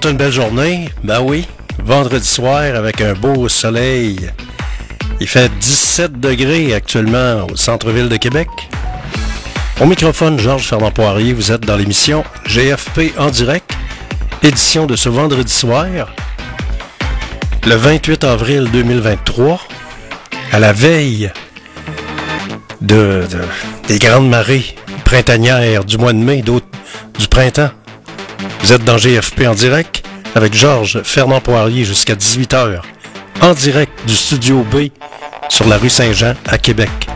toute une belle journée? Ben oui, vendredi soir avec un beau soleil. Il fait 17 degrés actuellement au centre-ville de Québec. Au microphone, Georges Fernand Poirier, vous êtes dans l'émission GFP en direct, édition de ce vendredi soir, le 28 avril 2023, à la veille de, des grandes marées printanières du mois de mai, du printemps. Vous êtes dans GFP en direct avec Georges Fernand Poirier jusqu'à 18h, en direct du studio B sur la rue Saint-Jean à Québec.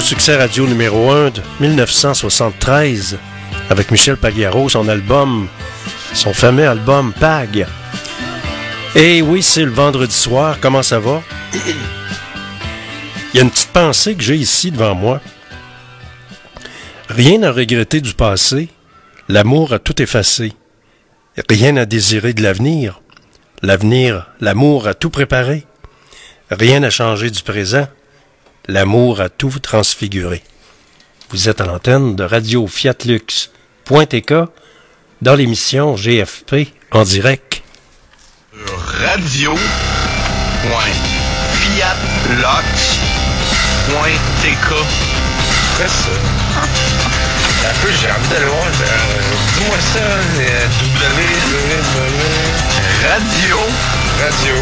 Succès radio numéro 1 de 1973 avec Michel Pagliaro, son album, son fameux album Pag. Et oui, c'est le vendredi soir. Comment ça va? Il y a une petite pensée que j'ai ici devant moi. Rien à regretter du passé. L'amour a tout effacé. Rien à désirer de l'avenir. L'avenir, l'amour a tout préparé. Rien à changer du présent. L'amour a tout transfiguré. Vous êtes à l'antenne de Radio Fiat Lux. dans l'émission GFP en direct. Radio. Un peu, j'ai. Dis-moi ça, W. Radio. Radio.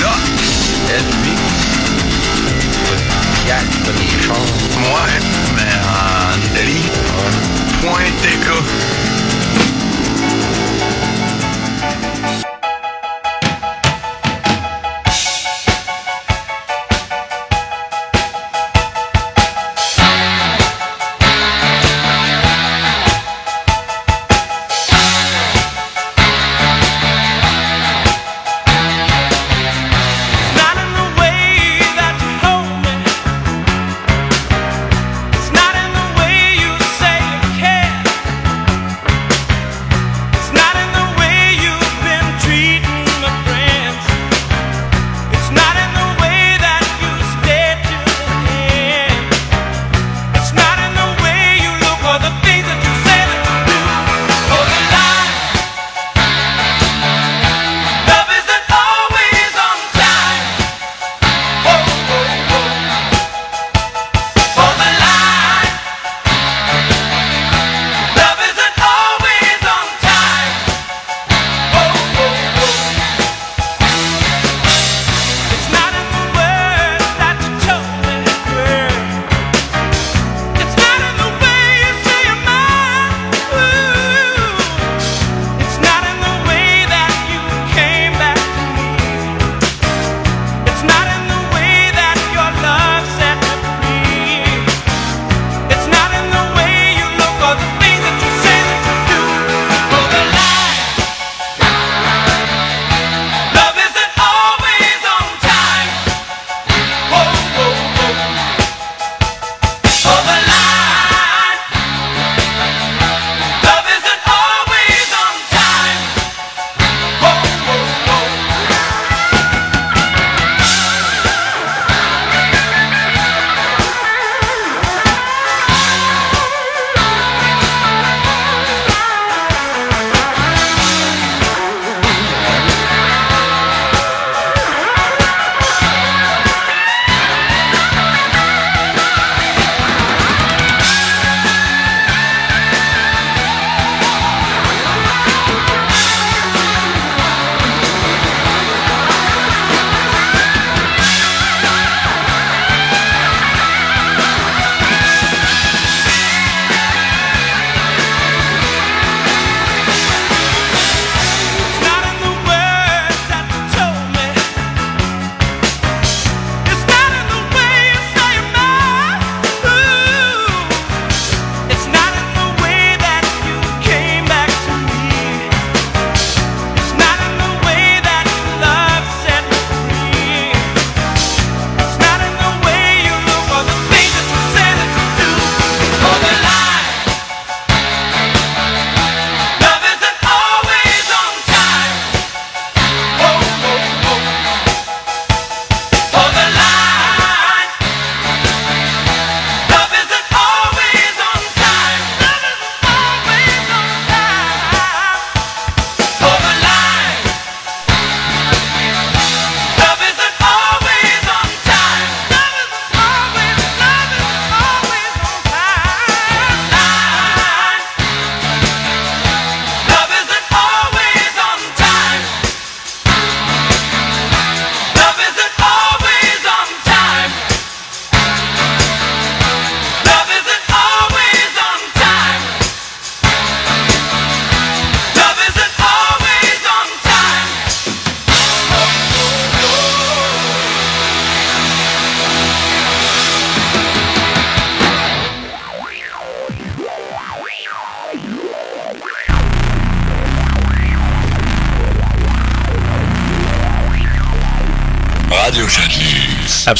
LX. Fiat, pas des chars. Ouais, mais en Italie. Point TK. Not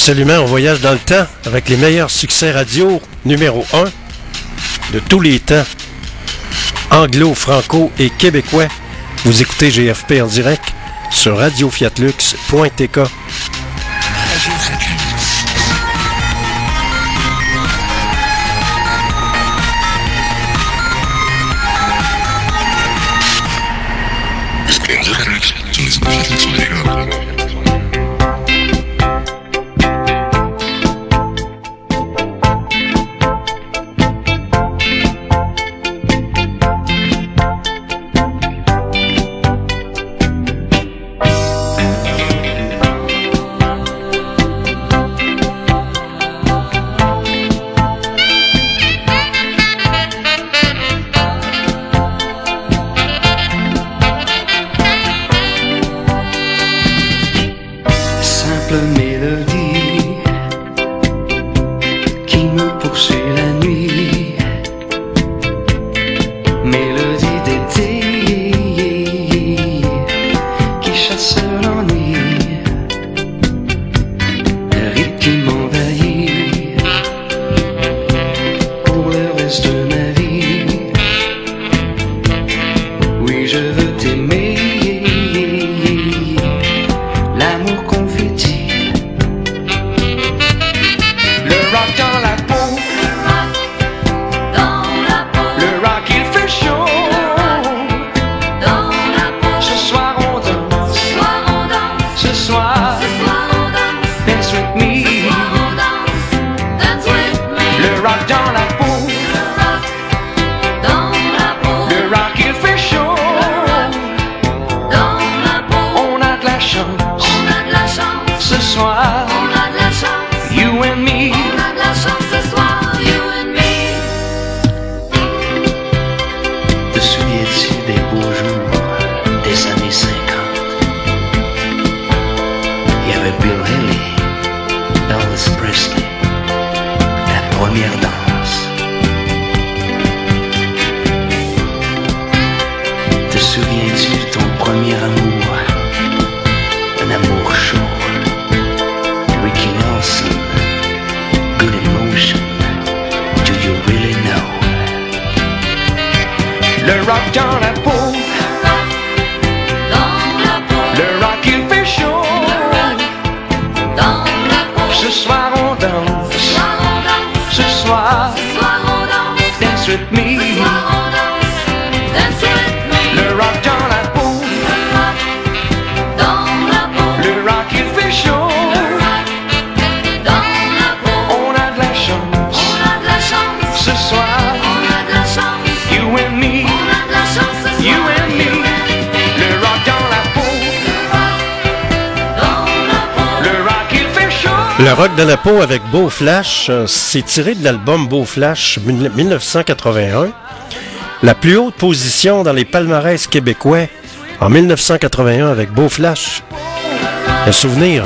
Absolument, on voyage dans le temps avec les meilleurs succès radio numéro 1 de tous les temps. Anglo, franco et québécois. Vous écoutez GFP en direct sur radiofiatlux.tk. Flash, euh, c'est tiré de l'album Beau Flash 1981. La plus haute position dans les palmarès québécois en 1981 avec Beau Flash. Un souvenir.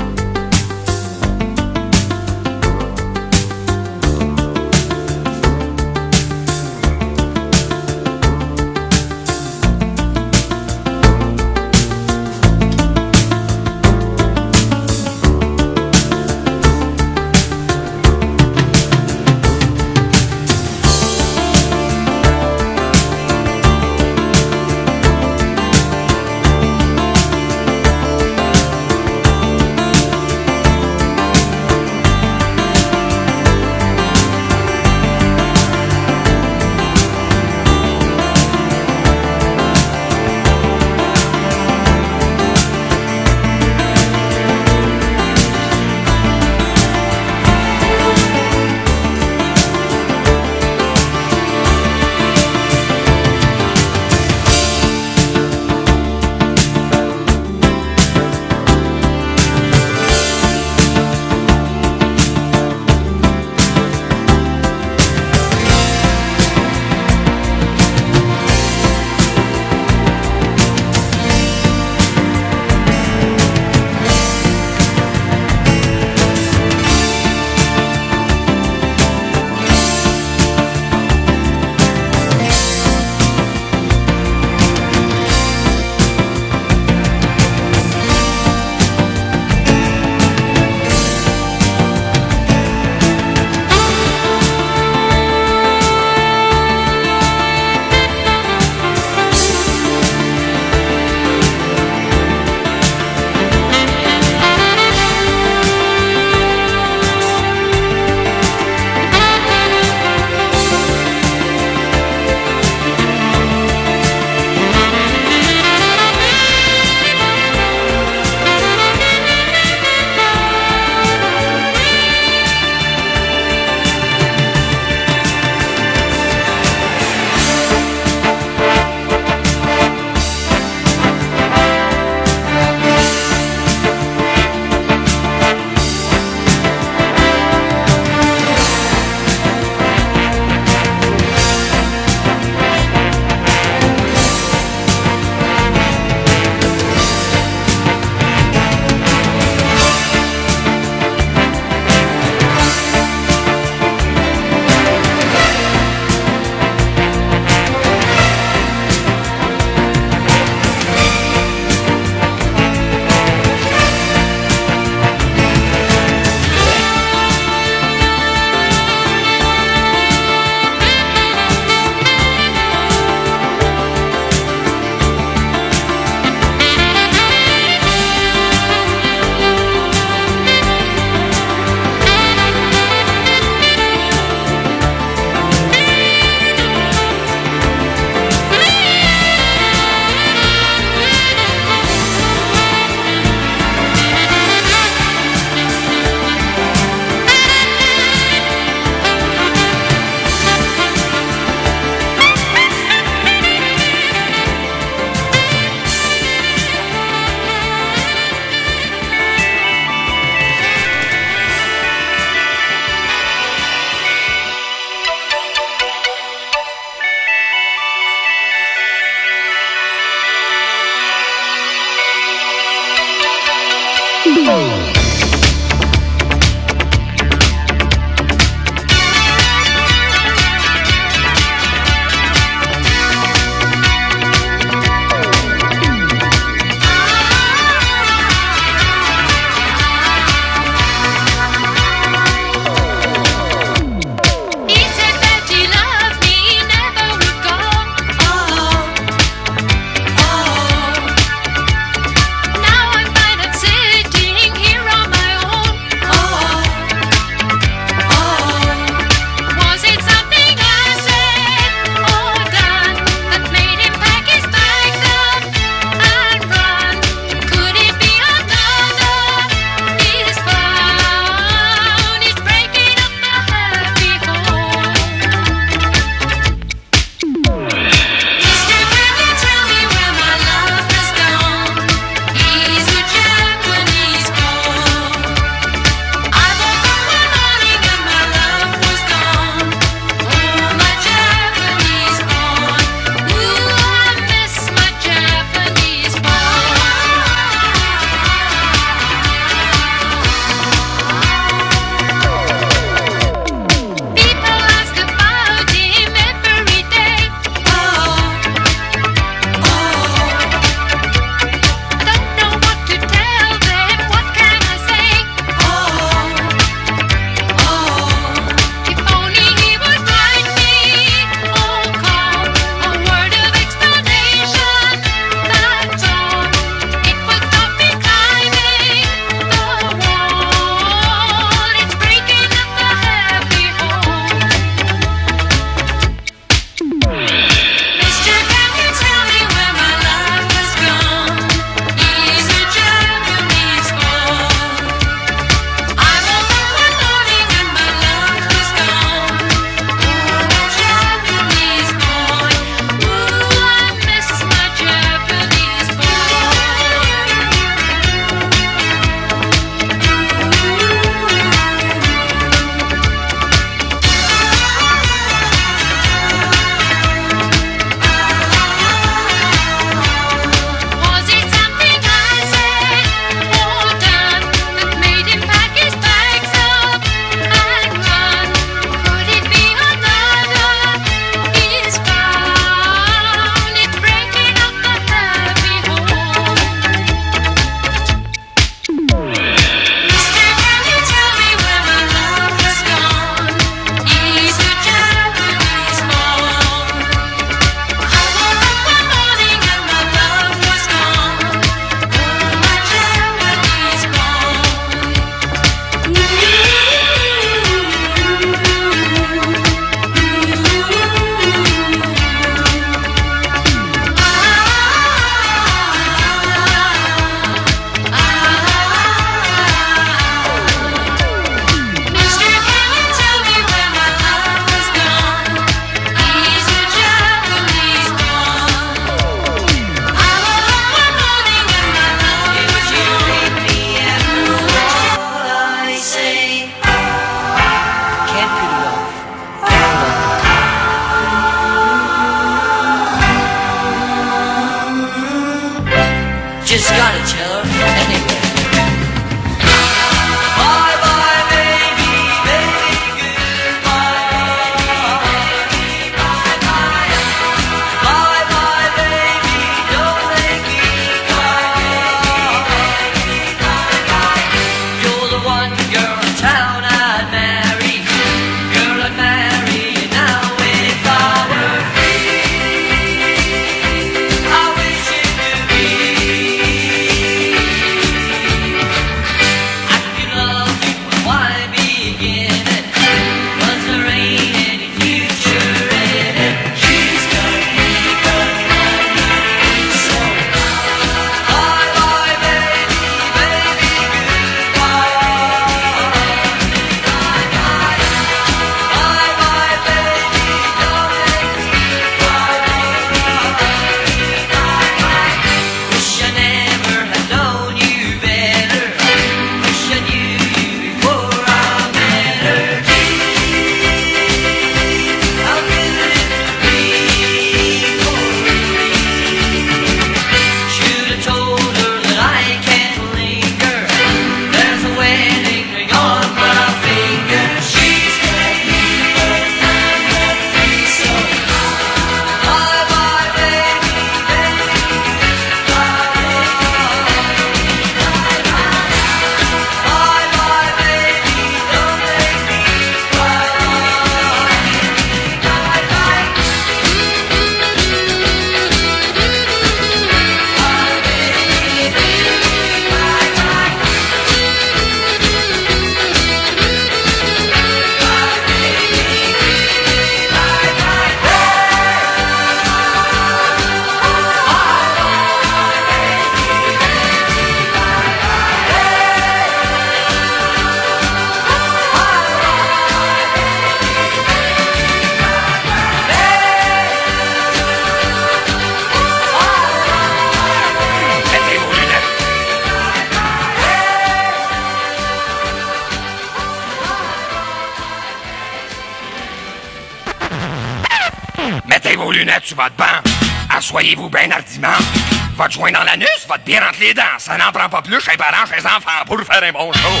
Votre joint dans l'anus, votre bière entre les dents. Ça n'en prend pas plus chez les parents, chez les enfants pour faire un bon show. Oh,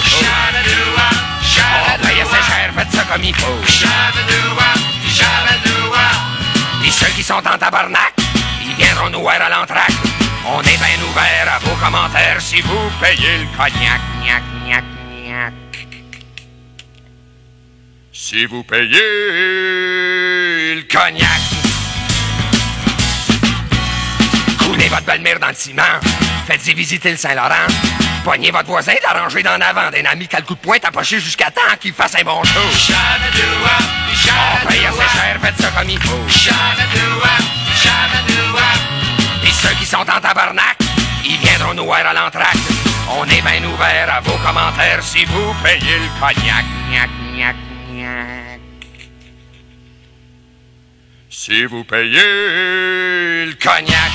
payez assez cher, faites ça comme il faut. Et ceux qui sont en tabarnak, ils viendront nous voir à l'entraque. On est bien ouvert à vos commentaires si vous payez le cognac. Gnac, gnac, gnac. Si vous payez le cognac. Votre belle-mère dans le ciment. Faites-y visiter le Saint-Laurent. Poignez votre voisin d'arranger d'en avant d'un ami qui a le coup de poing tapoché jusqu'à temps qu'il fasse un bon show. Payez assez cher, faites ça comme il faut. Et ceux qui sont en tabarnak, ils viendront nous voir à l'entraque. On est bien ouvert à vos commentaires si vous payez le cognac. Gnac, gnac, gnac. Si vous payez le cognac.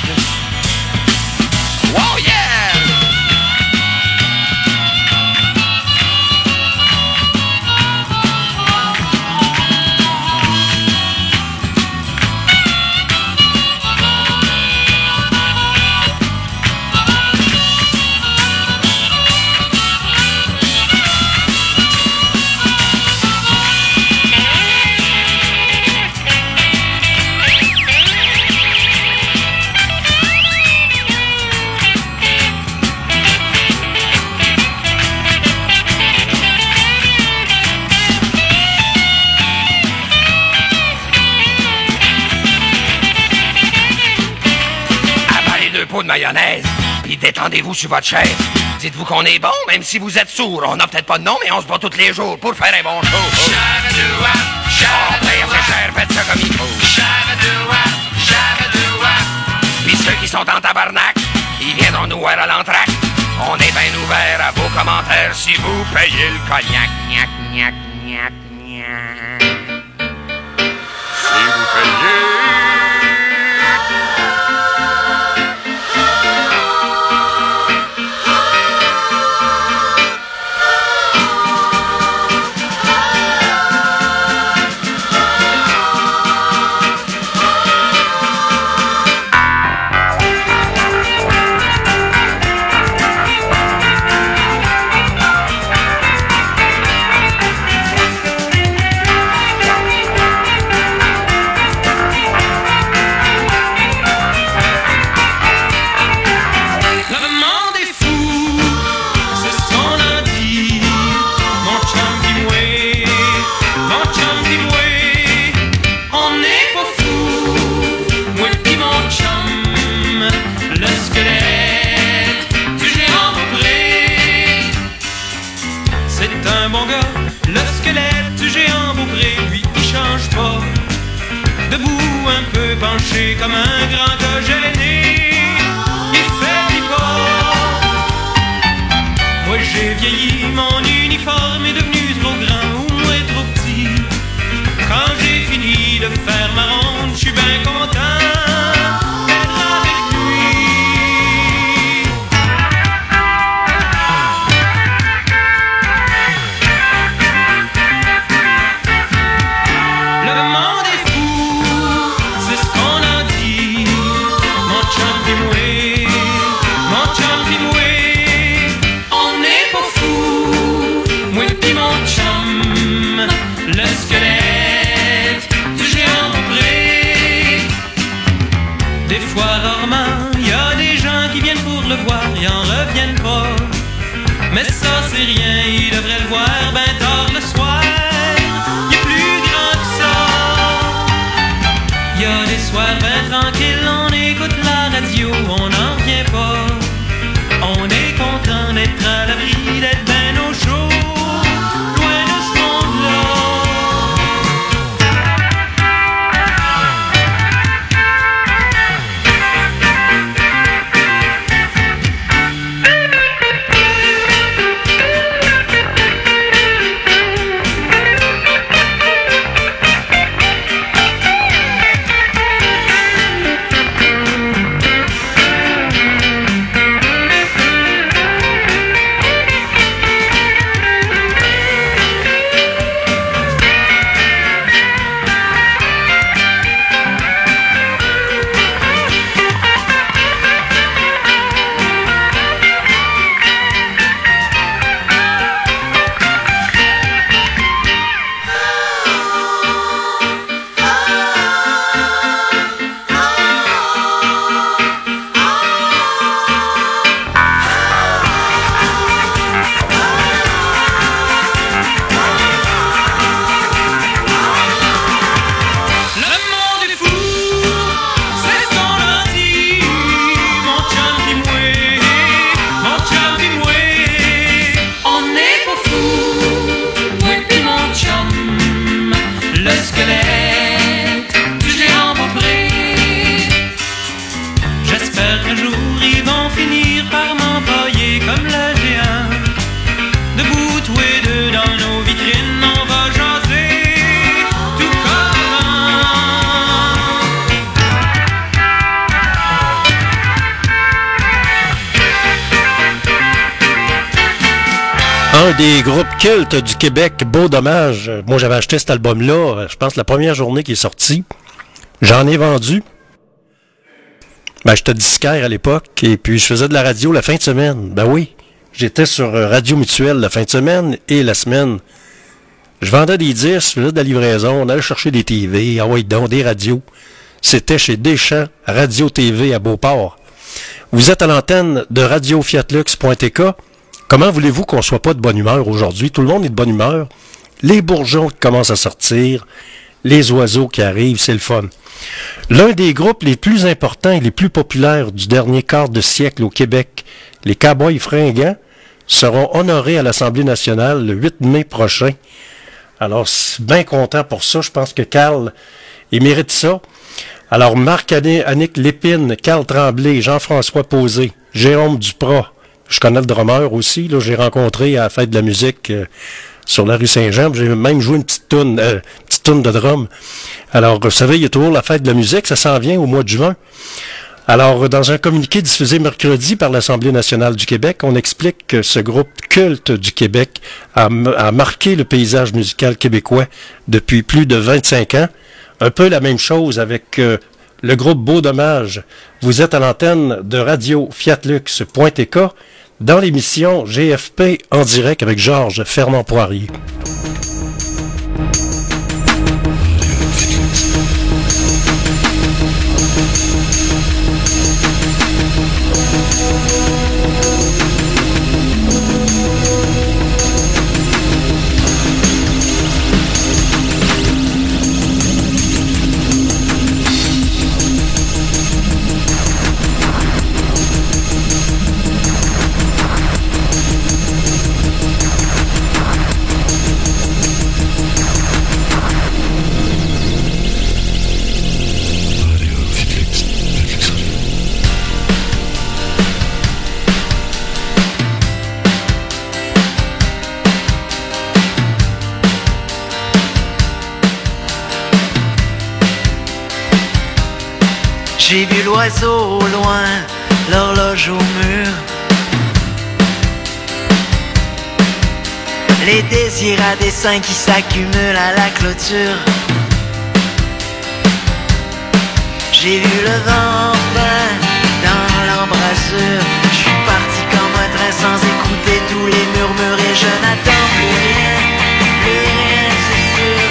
De mayonnaise, puis détendez-vous sur votre chaise. Dites-vous qu'on est bon, même si vous êtes sourd. On n'a peut-être pas de nom, mais on se bat tous les jours pour faire un bon show. Oh, cher, faites ça comme il faut. Puis ceux qui sont en tabarnak, ils viendront nous voir à l'entraque. On est bien ouvert à vos commentaires si vous payez le cognac. Gnac, gnac, gnac, gnac. Si vous payez des groupes cultes du Québec, Beau Dommage. Moi, j'avais acheté cet album-là, je pense, la première journée qui est sorti. J'en ai vendu. Ben, j'étais disquaire à l'époque, et puis je faisais de la radio la fin de semaine. Ben oui, j'étais sur euh, Radio Mutuelle la fin de semaine et la semaine. Je vendais des disques, je faisais de la livraison, on allait chercher des TV, ah ouais, donc, des radios. C'était chez Deschamps, Radio TV à Beauport. Vous êtes à l'antenne de radiofiatlux.tk. Comment voulez-vous qu'on soit pas de bonne humeur aujourd'hui? Tout le monde est de bonne humeur. Les bourgeons qui commencent à sortir, les oiseaux qui arrivent, c'est le fun. L'un des groupes les plus importants et les plus populaires du dernier quart de siècle au Québec, les Cowboys fringants, seront honorés à l'Assemblée nationale le 8 mai prochain. Alors, bien content pour ça. Je pense que Carl, il mérite ça. Alors, Marc Annick Lépine, Carl Tremblay, Jean-François Posé, Jérôme Duprat. Je connais le drummer aussi. Là, j'ai rencontré à la fête de la musique euh, sur la rue Saint-Jean. J'ai même joué une petite toune, euh, petite toune de drum. Alors, vous savez, il y a toujours la fête de la musique. Ça s'en vient au mois de juin. Alors, dans un communiqué diffusé mercredi par l'Assemblée nationale du Québec, on explique que ce groupe culte du Québec a, a marqué le paysage musical québécois depuis plus de 25 ans. Un peu la même chose avec euh, le groupe Beau Dommage. Vous êtes à l'antenne de Radio Fiatlux.tk dans l'émission GFP en direct avec Georges Fernand Poirier. L'oiseau au loin, l'horloge au mur. Les désirs à dessein qui s'accumulent à la clôture. J'ai vu le vent peint dans l'embrasure. Je suis parti comme un train sans écouter tous les murmures et je n'attends plus rien, plus rien, c'est sûr.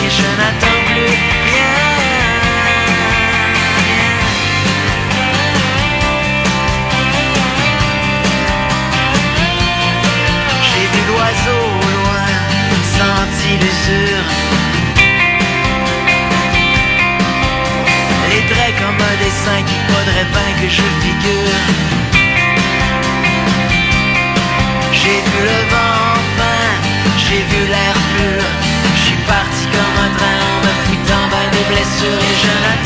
Et je n'attends faudrait bien que je. J'ai vu le vent enfin, j'ai vu l'air pur. Je suis parti comme un train en me foutant ben des blessures et je n'attends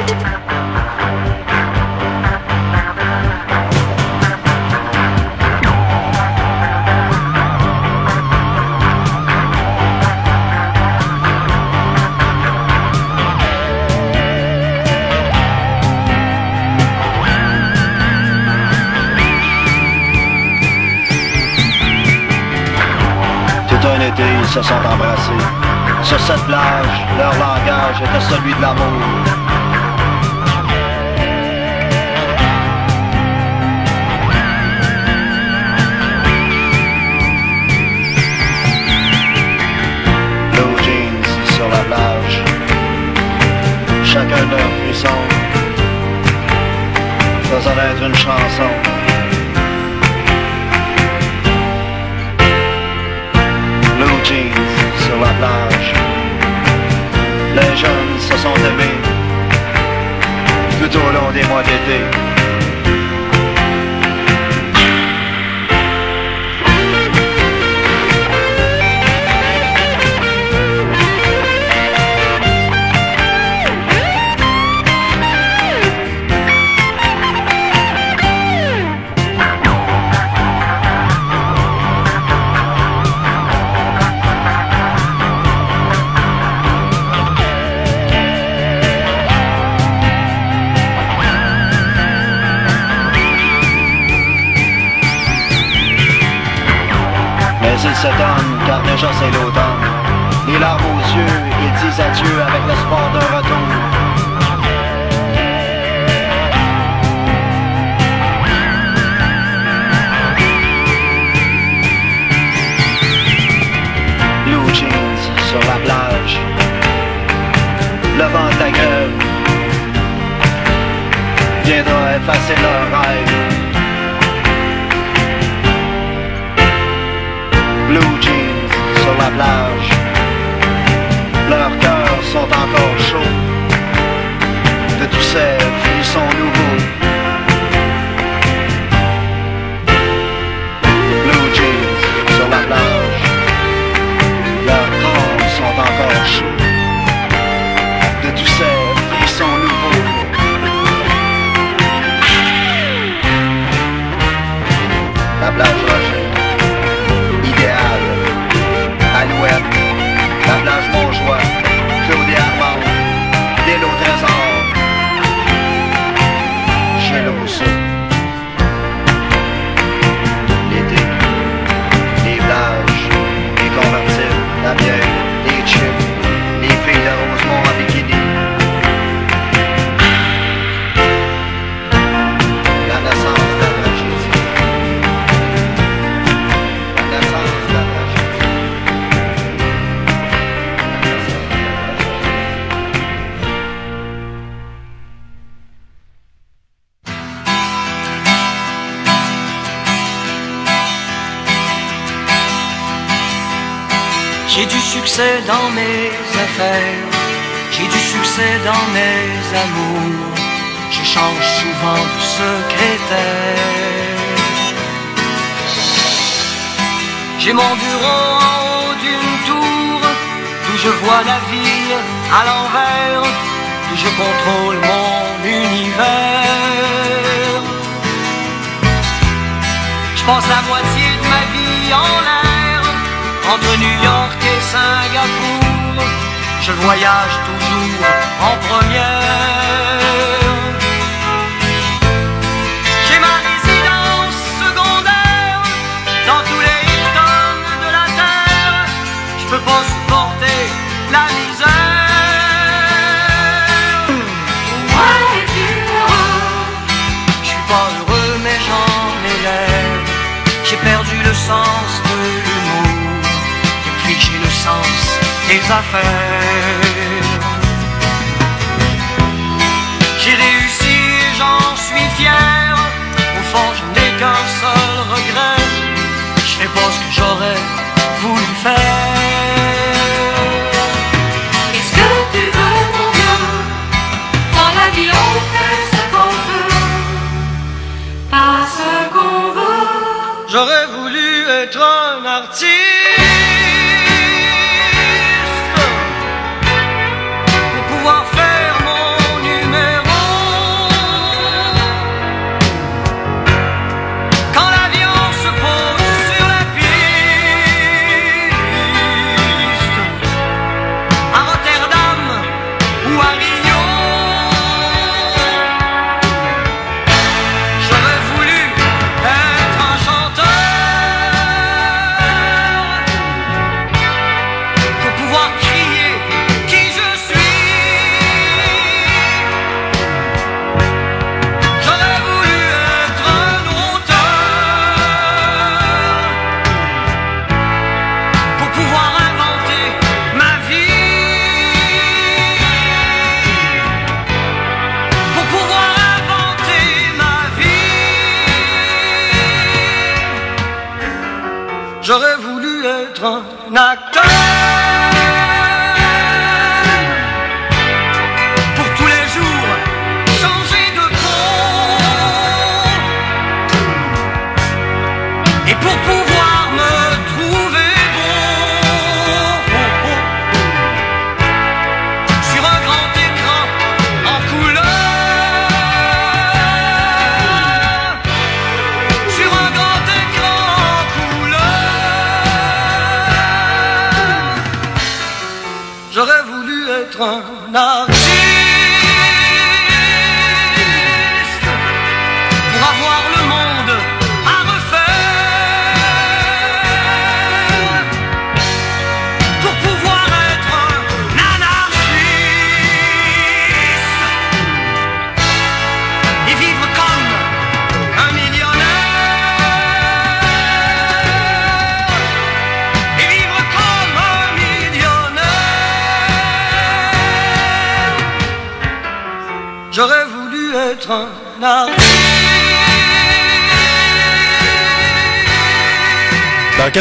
Se sont embrassés. Sur cette plage, leur langage était celui de l'amour. Blue jeans sur la plage. Chacun leur frisson. Faisant être une chanson. Jeans sur la plage. Les jeunes se sont aimés tout au long des mois d'été. Car déjà c'est l'automne. Les larmes aux yeux, ils disent adieu avec l'espoir d'un retour. Blue jeans sur la plage. Le vent de la viendra effacer leurs rêves. Blue jeans sur la plage. Leurs cœurs sont encore chauds de tous ces frissons nouveaux. Blue jeans sur la plage. Leurs corps sont encore chauds de tous ces frissons nouveaux. La plage succès dans mes affaires, j'ai du succès dans mes amours. Je change souvent de secrétaire. J'ai mon bureau en haut d'une tour, d'où je vois la ville à l'envers, d'où je contrôle mon univers. Je passe la moitié de ma vie en l'air, entre New York et Singapour. Je voyage toujours en première. J'ai ma résidence secondaire dans tous les Hilton de la terre. Je peux pas supporter la misère. Je suis pas heureux mais j'en ai l'air. J'ai perdu le sens sens des affaires.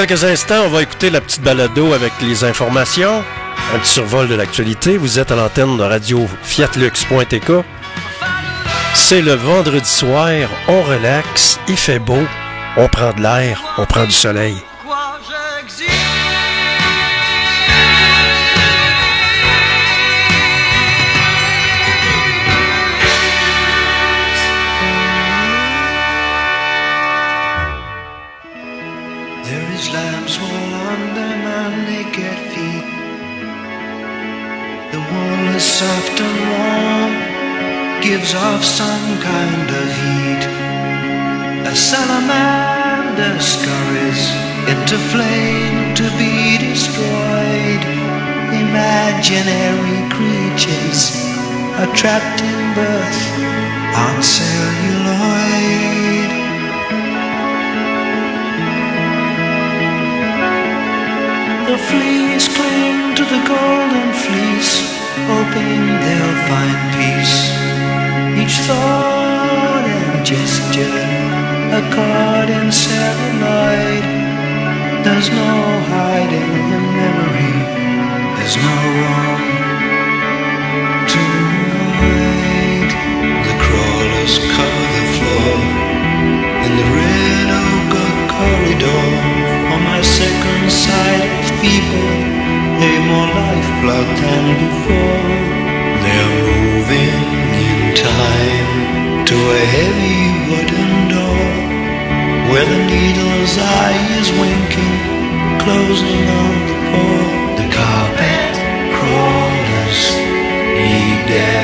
Quelques instants, on va écouter la petite balado avec les informations. Un petit survol de l'actualité. Vous êtes à l'antenne de radio fiatlux.tk. C'est le vendredi soir, on relaxe, il fait beau, on prend de l'air, on prend du soleil. Gives off some kind of heat. A salamander scurries into flame to be destroyed. Imaginary creatures are trapped in birth on celluloid. The fleas cling to the golden fleece, hoping they'll find peace. Each thought and gesture, a chord in celluloid. There's no hiding in memory, there's no wrong to hide. The crawlers cover the floor in the red ochre corridor. On my second sight of people, they've more lifeblood than before. Time to a heavy wooden door where the needle's eye is winking, closing on the poor. The carpet crawlers need their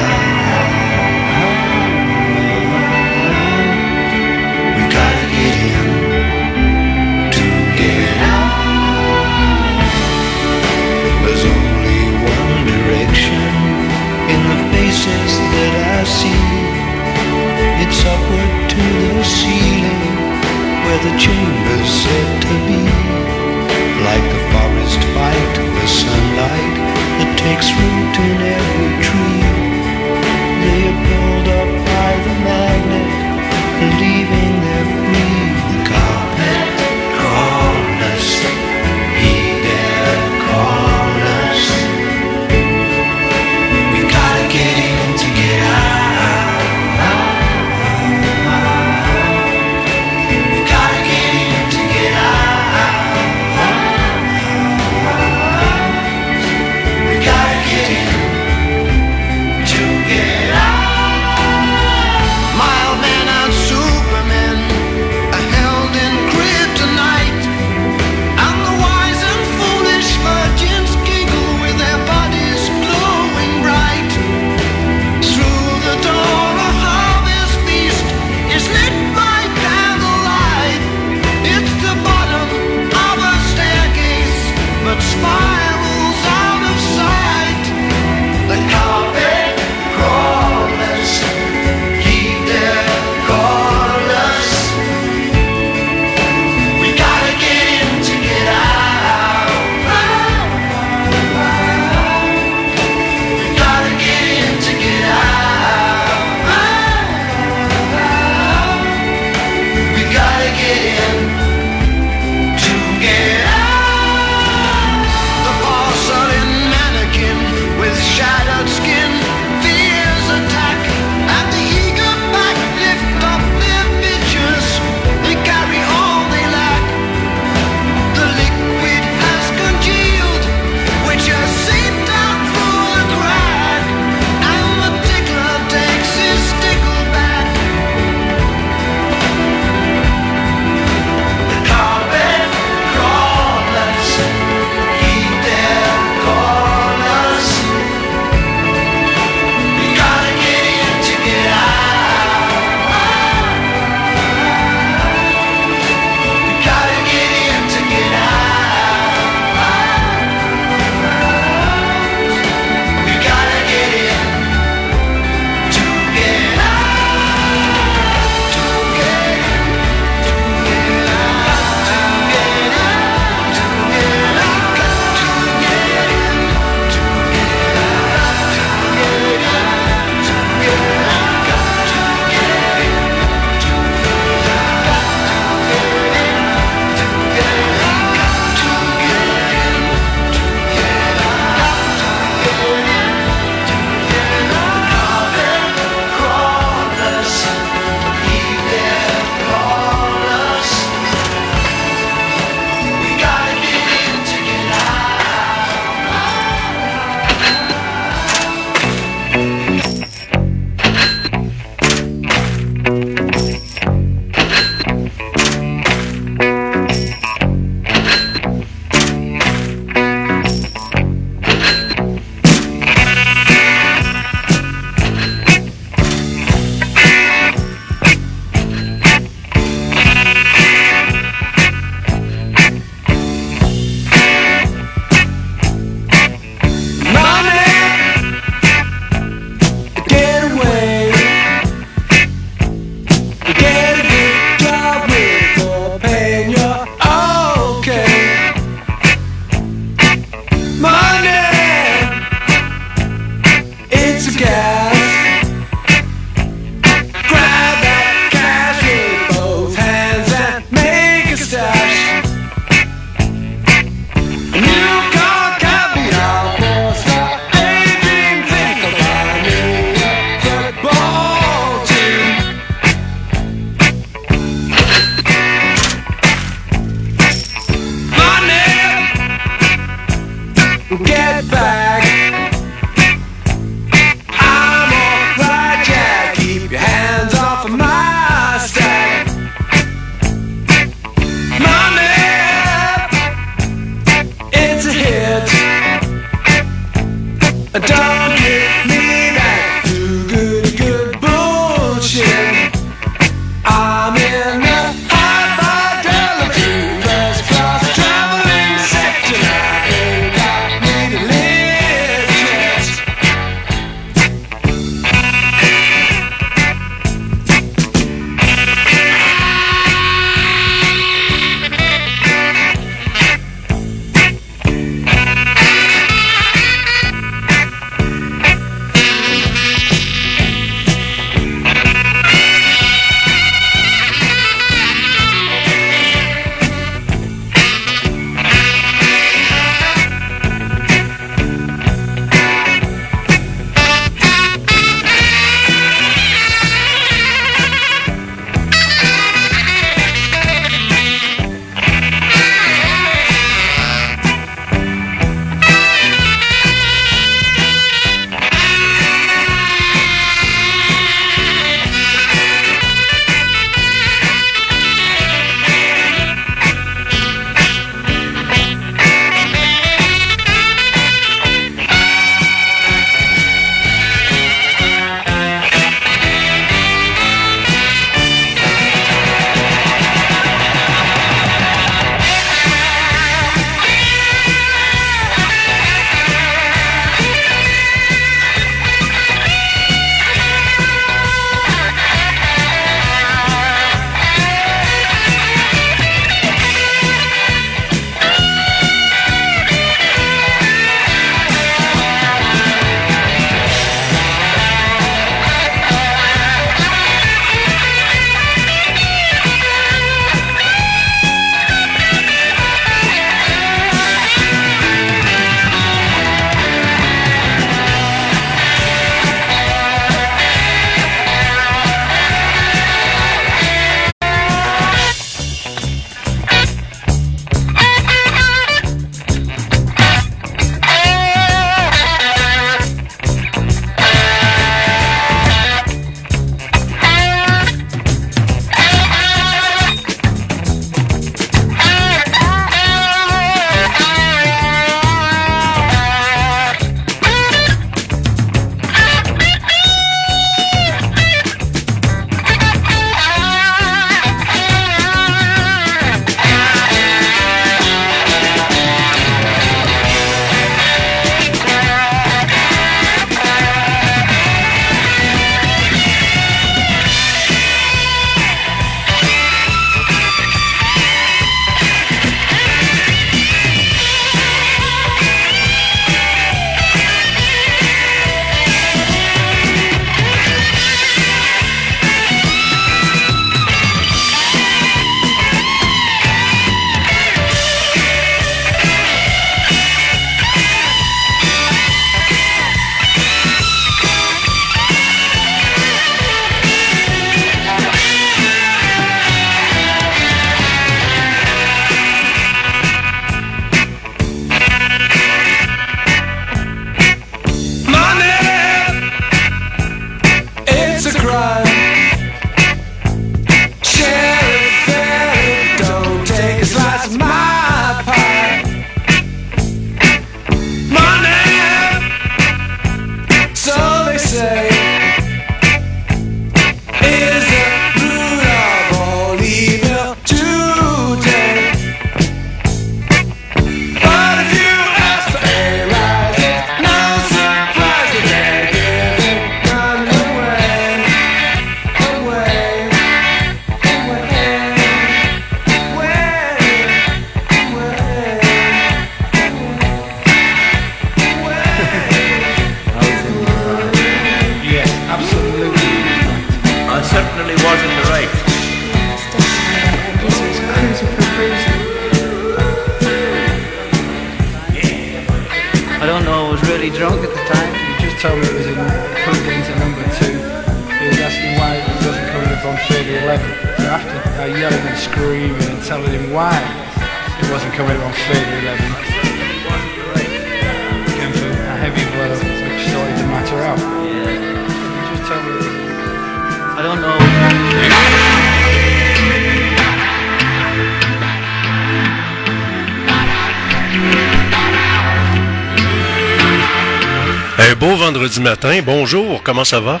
matin. Bonjour, comment ça va?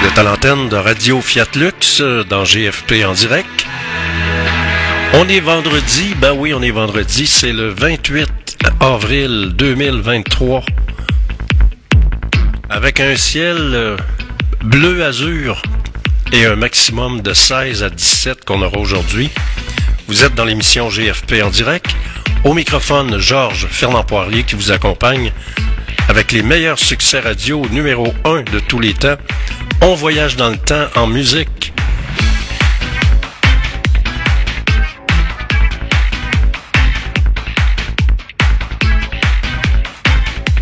Vous êtes l'antenne de Radio Fiat Lux euh, dans GFP en direct. On est vendredi, ben oui, on est vendredi, c'est le 28 avril 2023. Avec un ciel euh, bleu azur et un maximum de 16 à 17 qu'on aura aujourd'hui. Vous êtes dans l'émission GFP en direct. Au microphone, Georges Fernand Poirier qui vous accompagne avec les meilleurs succès radio numéro 1 de tous les temps. On voyage dans le temps en musique.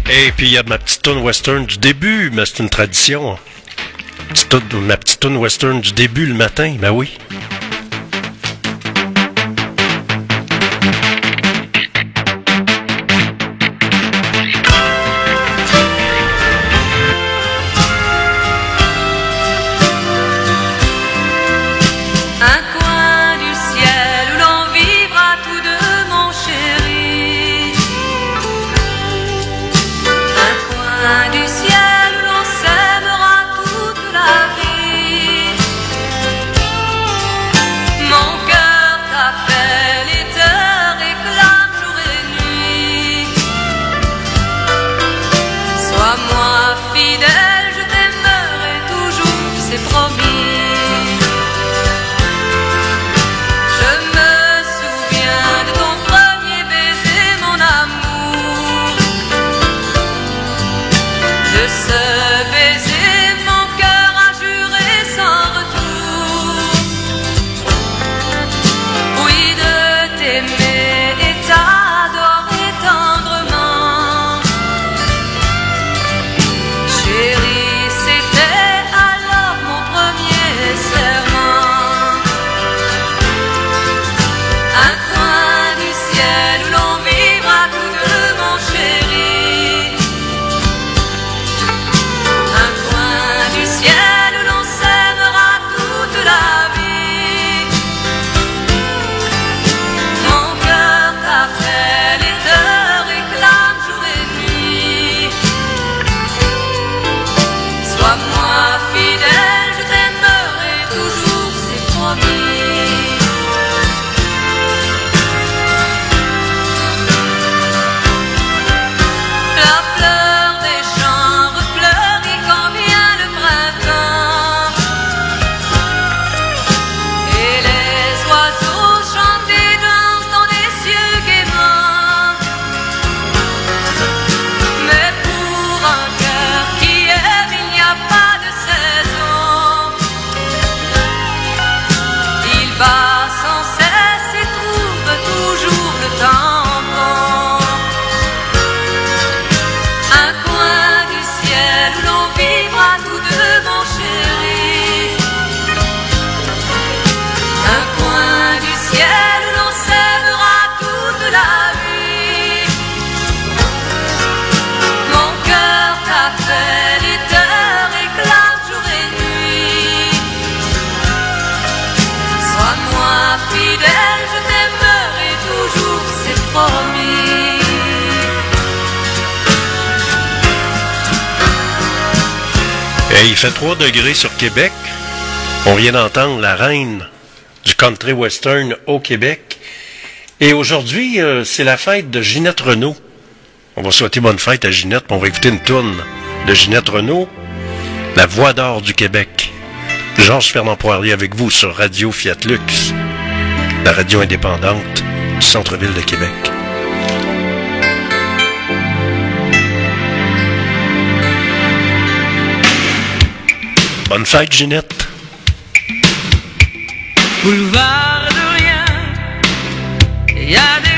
Et puis il y a ma petite tune western du début, mais c'est une tradition. Ma petite tune western du début le matin, ben oui. Québec. On vient d'entendre la reine du country western au Québec. Et aujourd'hui, euh, c'est la fête de Ginette Renault. On va souhaiter bonne fête à Ginette, puis on va écouter une tourne de Ginette Renault, La Voix d'or du Québec. Georges Fernand Poirier avec vous sur Radio Fiat Lux, la radio indépendante du centre-ville de Québec. Bonne fête, Ginette. Boulevard de rien, y a des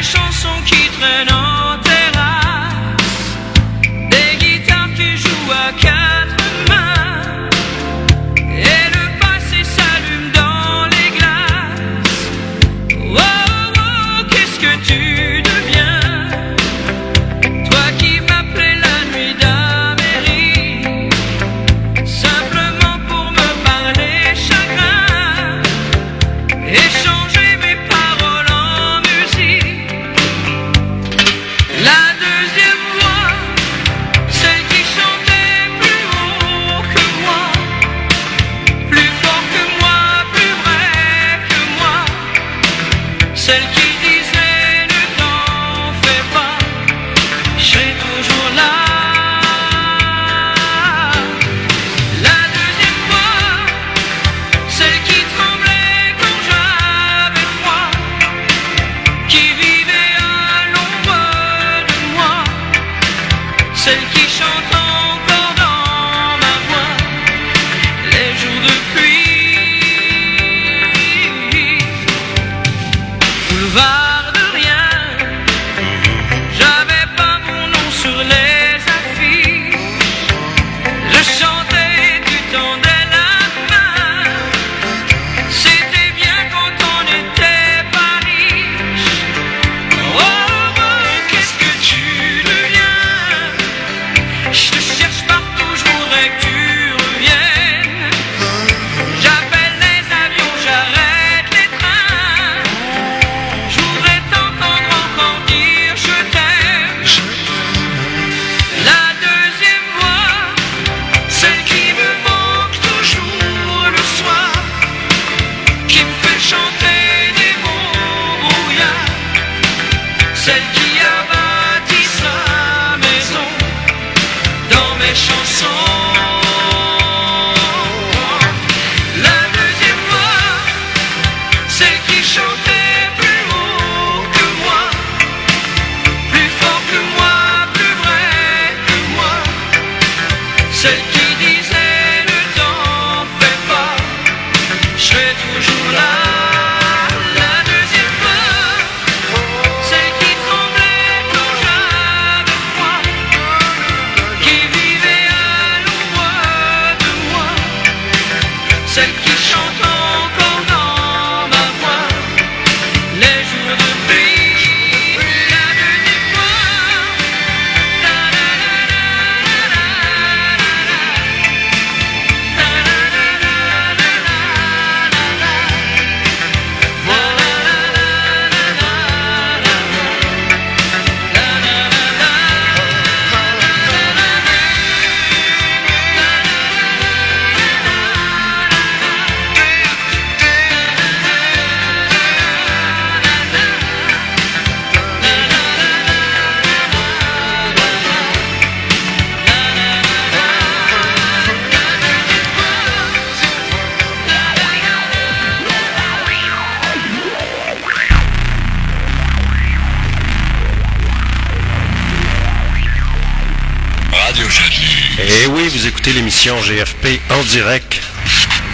GFP en direct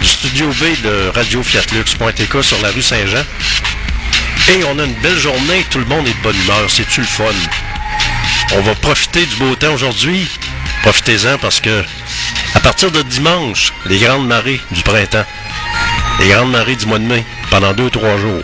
du studio B de Radio Fiatlux.tk sur la rue Saint-Jean. Et on a une belle journée, tout le monde est de bonne humeur, c'est-tu le fun? On va profiter du beau temps aujourd'hui. Profitez-en parce que à partir de dimanche, les grandes marées du printemps, les grandes marées du mois de mai, pendant deux, trois jours.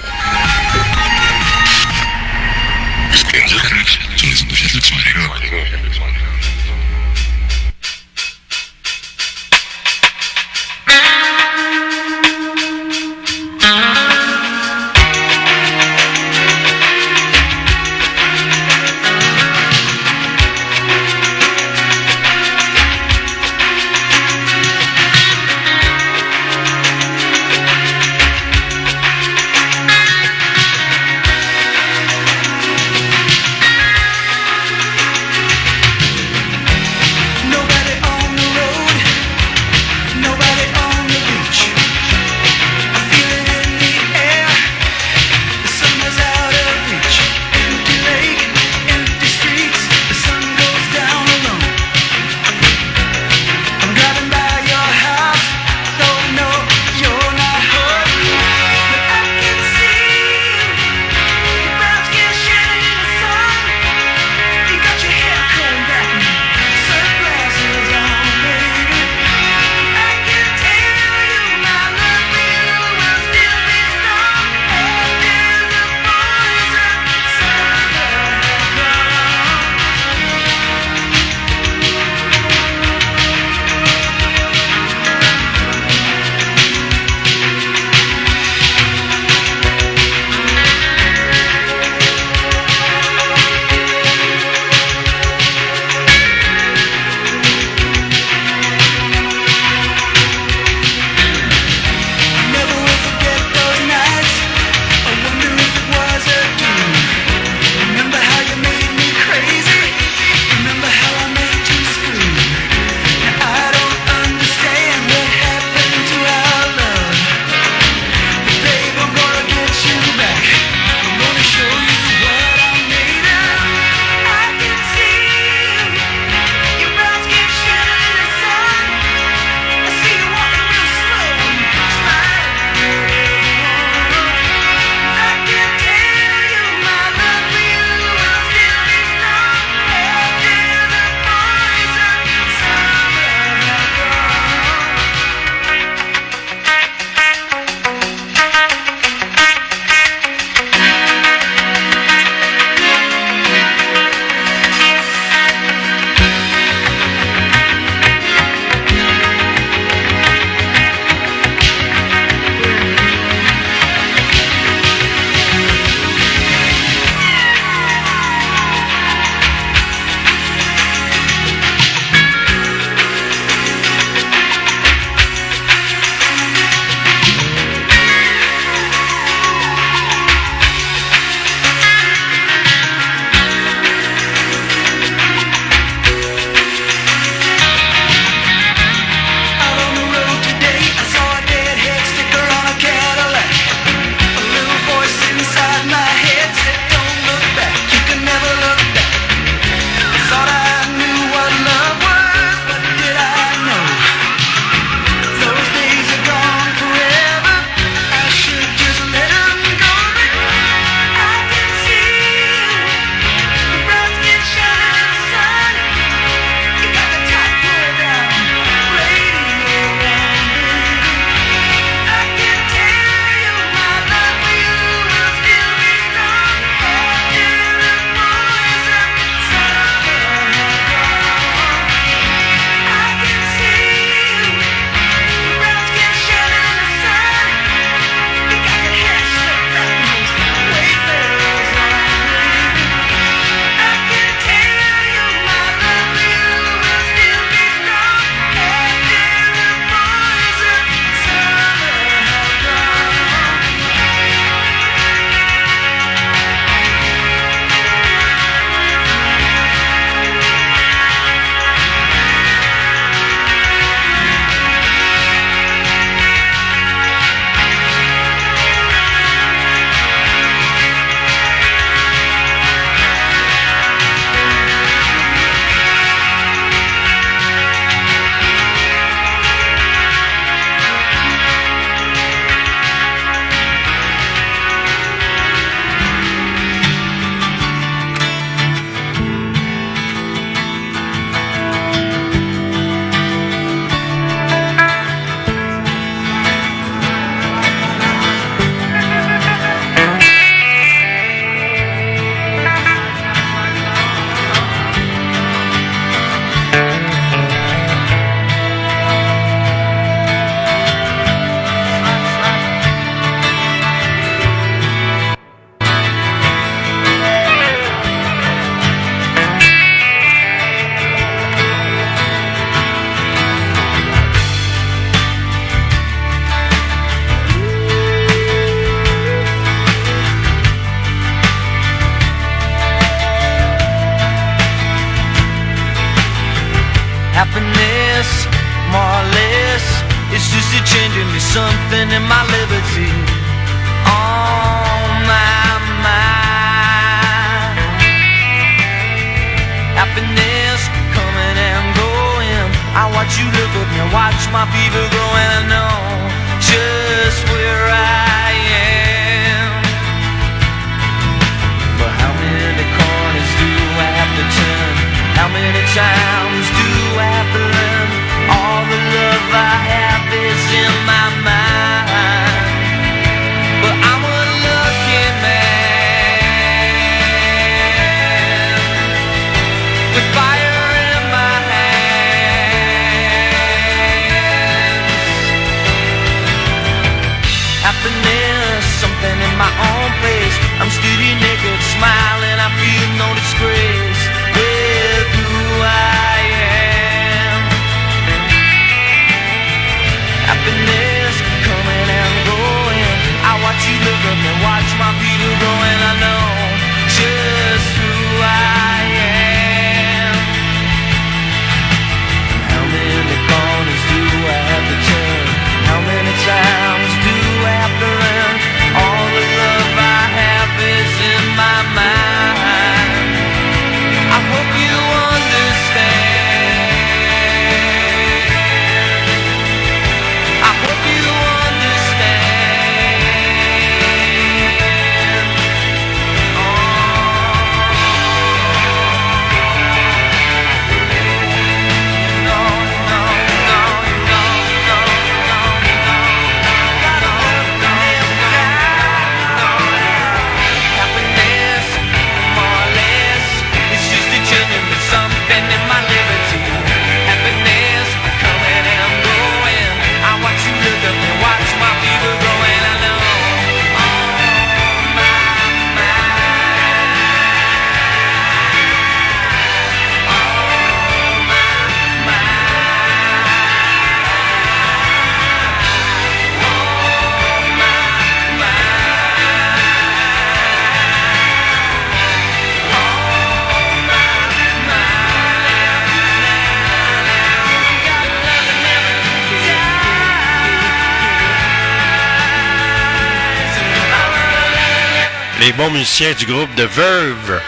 Les bons musiciens du groupe de Verve.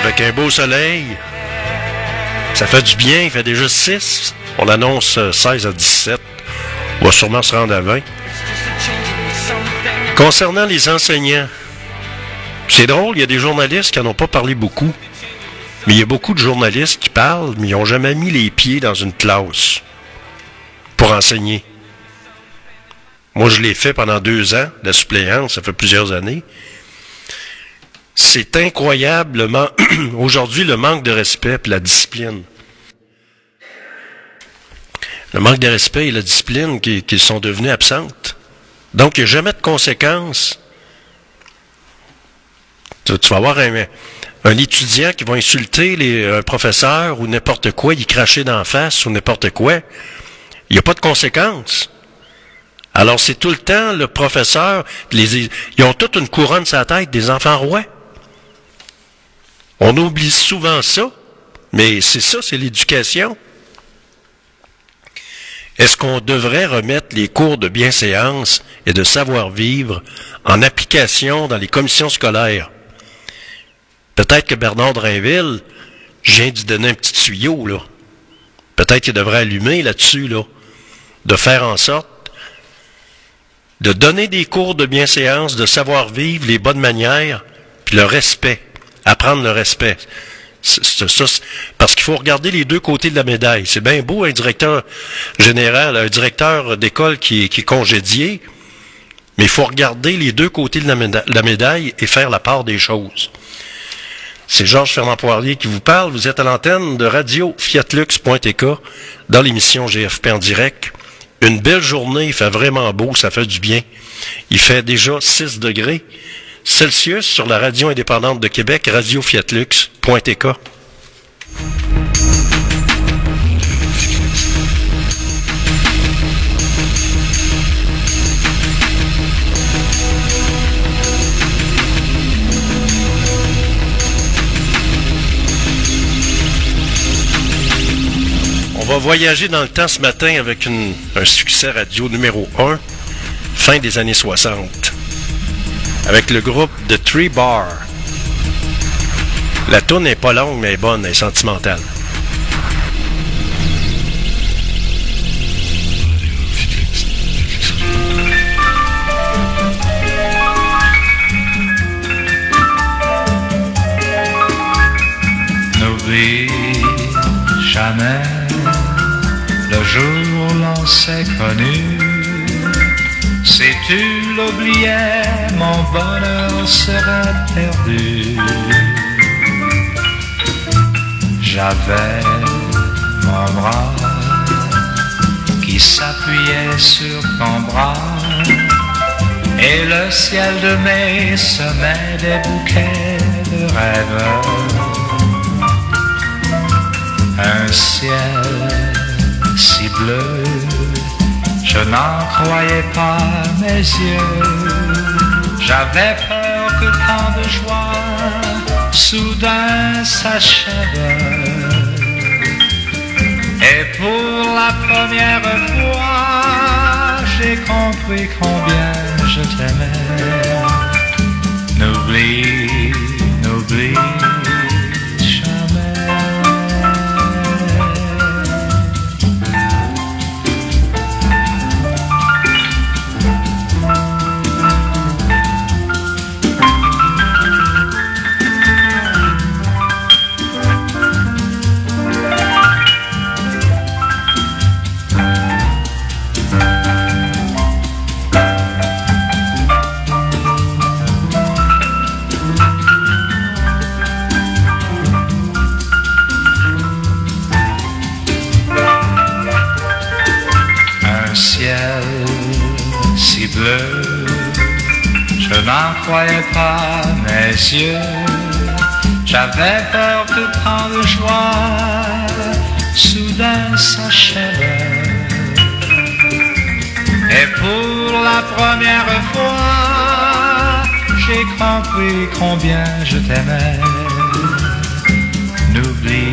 Avec un beau soleil. Ça fait du bien, il fait déjà 6. On annonce euh, 16 à 17. On va sûrement se rendre à 20. Concernant les enseignants, c'est drôle, il y a des journalistes qui n'en ont pas parlé beaucoup. Mais il y a beaucoup de journalistes qui parlent, mais ils n'ont jamais mis les pieds dans une classe pour enseigner. Moi, je l'ai fait pendant deux ans, la suppléance, ça fait plusieurs années. C'est incroyablement, aujourd'hui, le manque de respect et la discipline. Le manque de respect et la discipline qui, sont devenues absentes. Donc, il n'y a jamais de conséquences. Tu, vas avoir un, étudiant qui va insulter un professeur ou n'importe quoi, y cracher d'en face ou n'importe quoi. Il n'y a pas de conséquences. Alors, c'est tout le temps le professeur, les, ils ont toute une couronne sur la tête des enfants rois. On oublie souvent ça, mais c'est ça, c'est l'éducation. Est-ce qu'on devrait remettre les cours de bienséance et de savoir-vivre en application dans les commissions scolaires? Peut-être que Bernard Drainville, je viens d'y donner un petit tuyau, là. Peut-être qu'il devrait allumer là-dessus, là. De faire en sorte de donner des cours de bienséance, de savoir-vivre, les bonnes manières, puis le respect. Apprendre le respect. Ça, parce qu'il faut regarder les deux côtés de la médaille. C'est bien beau un directeur général, un directeur d'école qui qui est congédié, mais il faut regarder les deux côtés de la médaille et faire la part des choses. C'est Georges Fernand Poirier qui vous parle. Vous êtes à l'antenne de radio fiatlux.tk dans l'émission GFP en direct. Une belle journée, il fait vraiment beau, ça fait du bien. Il fait déjà 6 degrés Celsius sur la radio indépendante de Québec, radio va voyager dans le temps ce matin avec un succès radio numéro 1, fin des années 60, avec le groupe The Tree Bar. La tourne n'est pas longue, mais bonne, est sentimentale. Jour l'on s'est connu. Si tu l'oubliais, mon bonheur serait perdu. J'avais mon bras qui s'appuyait sur ton bras. Et le ciel de mai semait des bouquets de rêves un ciel je n'en croyais pas mes yeux. J'avais peur que tant de joie soudain s'achève. Et pour la première fois, j'ai compris combien je t'aimais. N'oublie, n'oublie croyais pas mes yeux. J'avais peur que tant de joie soudain s'achève. Et pour la première fois, j'ai compris combien je t'aimais. N'oublie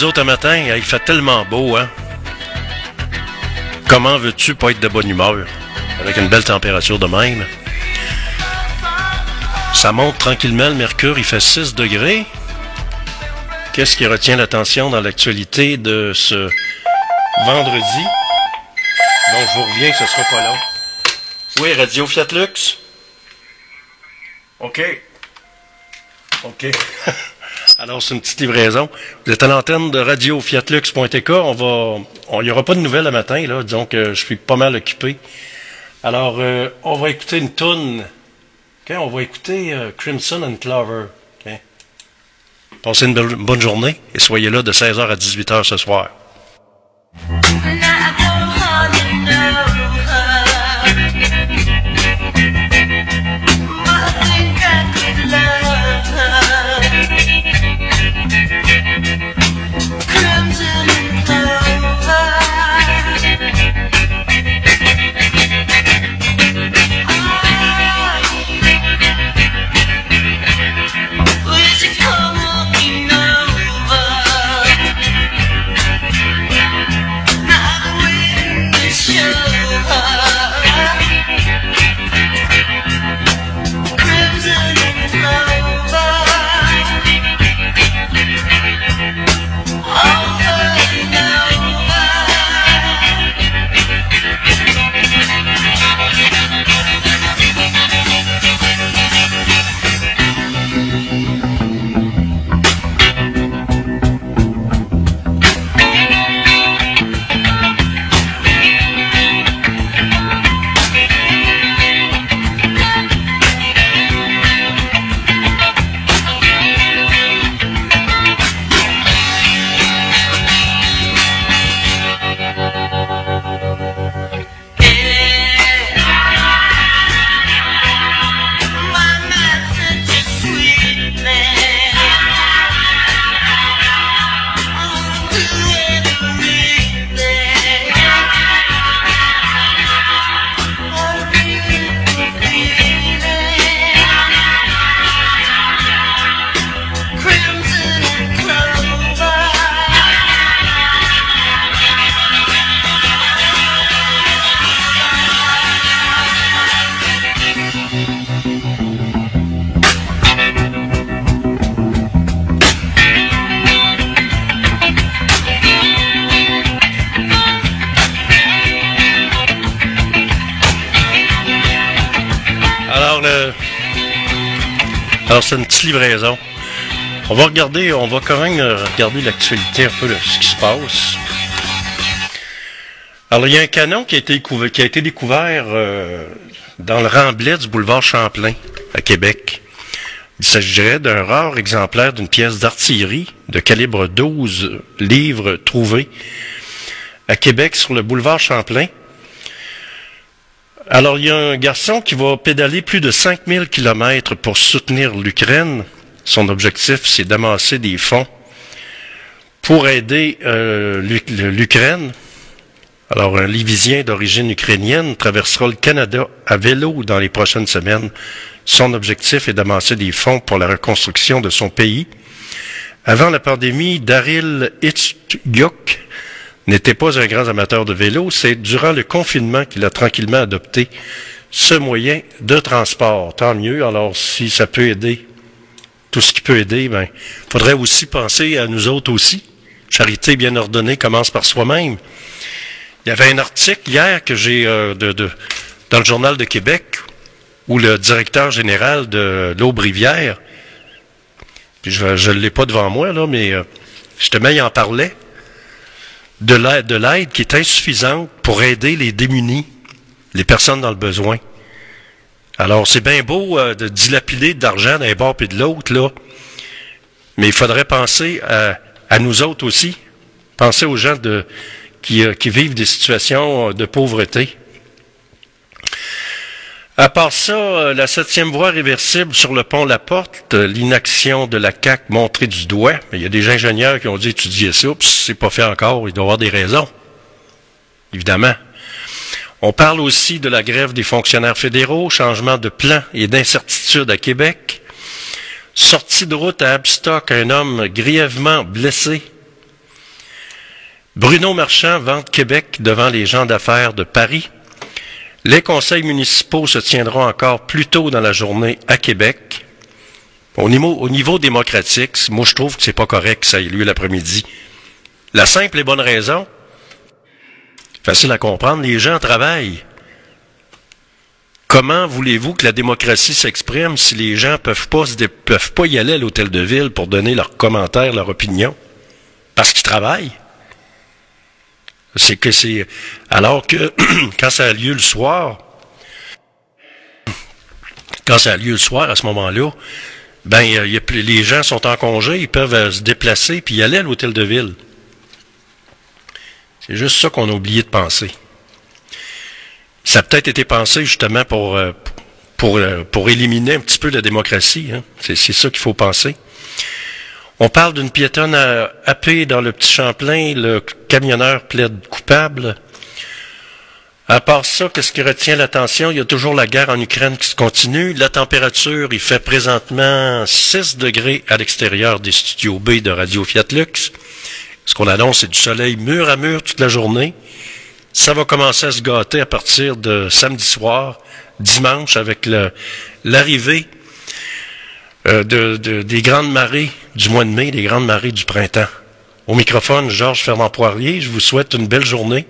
nous autres matin, il fait tellement beau, hein? Comment veux-tu pas être de bonne humeur avec une belle température de même? Ça monte tranquillement, le mercure, il fait 6 degrés. Qu'est-ce qui retient l'attention dans l'actualité de ce vendredi? Donc, je vous reviens, ce sera pas long. Oui, Radio Fiat Lux. OK. OK. Alors, c'est une petite livraison. Vous êtes à l'antenne de radio fiatlux.tk. On va, aura pas de nouvelles le matin, là. Que je suis pas mal occupé. Alors, euh, on va écouter une toune. On va écouter euh, Crimson and Clover. Passez une bonne journée et soyez là de 16h à 18h ce soir. On va regarder, on va quand même euh, regarder l'actualité un peu de ce qui se passe. Alors, il y a un canon qui a été, découver- qui a été découvert euh, dans le remblai du boulevard Champlain, à Québec. Il s'agirait d'un rare exemplaire d'une pièce d'artillerie de calibre 12 livres trouvée à Québec sur le boulevard Champlain. Alors, il y a un garçon qui va pédaler plus de 5000 kilomètres pour soutenir l'Ukraine. Son objectif, c'est d'amasser des fonds pour aider euh, l'Uk- l'Ukraine. Alors, un Livisien d'origine ukrainienne traversera le Canada à vélo dans les prochaines semaines. Son objectif est d'amasser des fonds pour la reconstruction de son pays. Avant la pandémie, Daryl Itchgyuk n'était pas un grand amateur de vélo. C'est durant le confinement qu'il a tranquillement adopté ce moyen de transport. Tant mieux. Alors, si ça peut aider, tout ce qui peut aider, ben, faudrait aussi penser à nous autres aussi. Charité bien ordonnée commence par soi-même. Il y avait un article hier que j'ai euh, dans le journal de Québec où le directeur général de l'Aube-Rivière, puis je ne l'ai pas devant moi, là, mais euh, justement, il en parlait, de l'aide, de l'aide qui est insuffisante pour aider les démunis, les personnes dans le besoin. Alors, c'est bien beau euh, de dilapider d'argent d'un bord et de l'autre, là, mais il faudrait penser à, nous autres aussi, penser aux gens euh, qui vivent des situations de pauvreté. À part ça, euh, la septième voie réversible sur le pont La Porte, euh, l'inaction de la CAC montrée du doigt. Il y a des ingénieurs qui ont dit étudier ça, puis c'est pas fait encore, il doit y avoir des raisons. Évidemment. On parle aussi de la grève des fonctionnaires fédéraux, changement de plan et d'incertitude à Québec. Sortie de route à Abstock, un homme grièvement blessé. Bruno Marchand vente Québec devant les gens d'affaires de Paris. Les conseils municipaux se tiendront encore plus tôt dans la journée à Québec. Au niveau, au niveau démocratique, moi je trouve que c'est pas correct que ça ait lieu l'après-midi. La simple et bonne raison, facile à comprendre, les gens travaillent. Comment voulez-vous que la démocratie s'exprime si les gens peuvent peuvent pas y aller à l'hôtel de ville pour donner leurs commentaires, leur opinion? Parce qu'ils travaillent. C'est que c'est. Alors que quand ça a lieu le soir, quand ça a lieu le soir, à ce moment-là, ben, y a- les gens sont en congé, ils peuvent euh, se déplacer puis y aller à l'hôtel de ville. C'est juste ça qu'on a oublié de penser. Ça a peut-être été pensé justement pour, euh, pour, euh, pour éliminer un petit peu la démocratie. hein. C'est ça qu'il faut penser. On parle d'une piétonne à- happée dans le petit Champlain. Le camionneur plaide coupable. À part ça, qu'est-ce qui retient l'attention? Il y a toujours la guerre en Ukraine qui se continue. La température, il fait présentement 6 degrés à l'extérieur des studios B de Radio Fiat Lux. Ce qu'on annonce, c'est du soleil mur à mur toute la journée. Ça va commencer à se gâter à partir de samedi soir, dimanche, avec l'arrivée euh, de, de- des grandes marées du mois de mai, des grandes marées du printemps. Au microphone, Georges Fernand Poirier, je vous souhaite une belle journée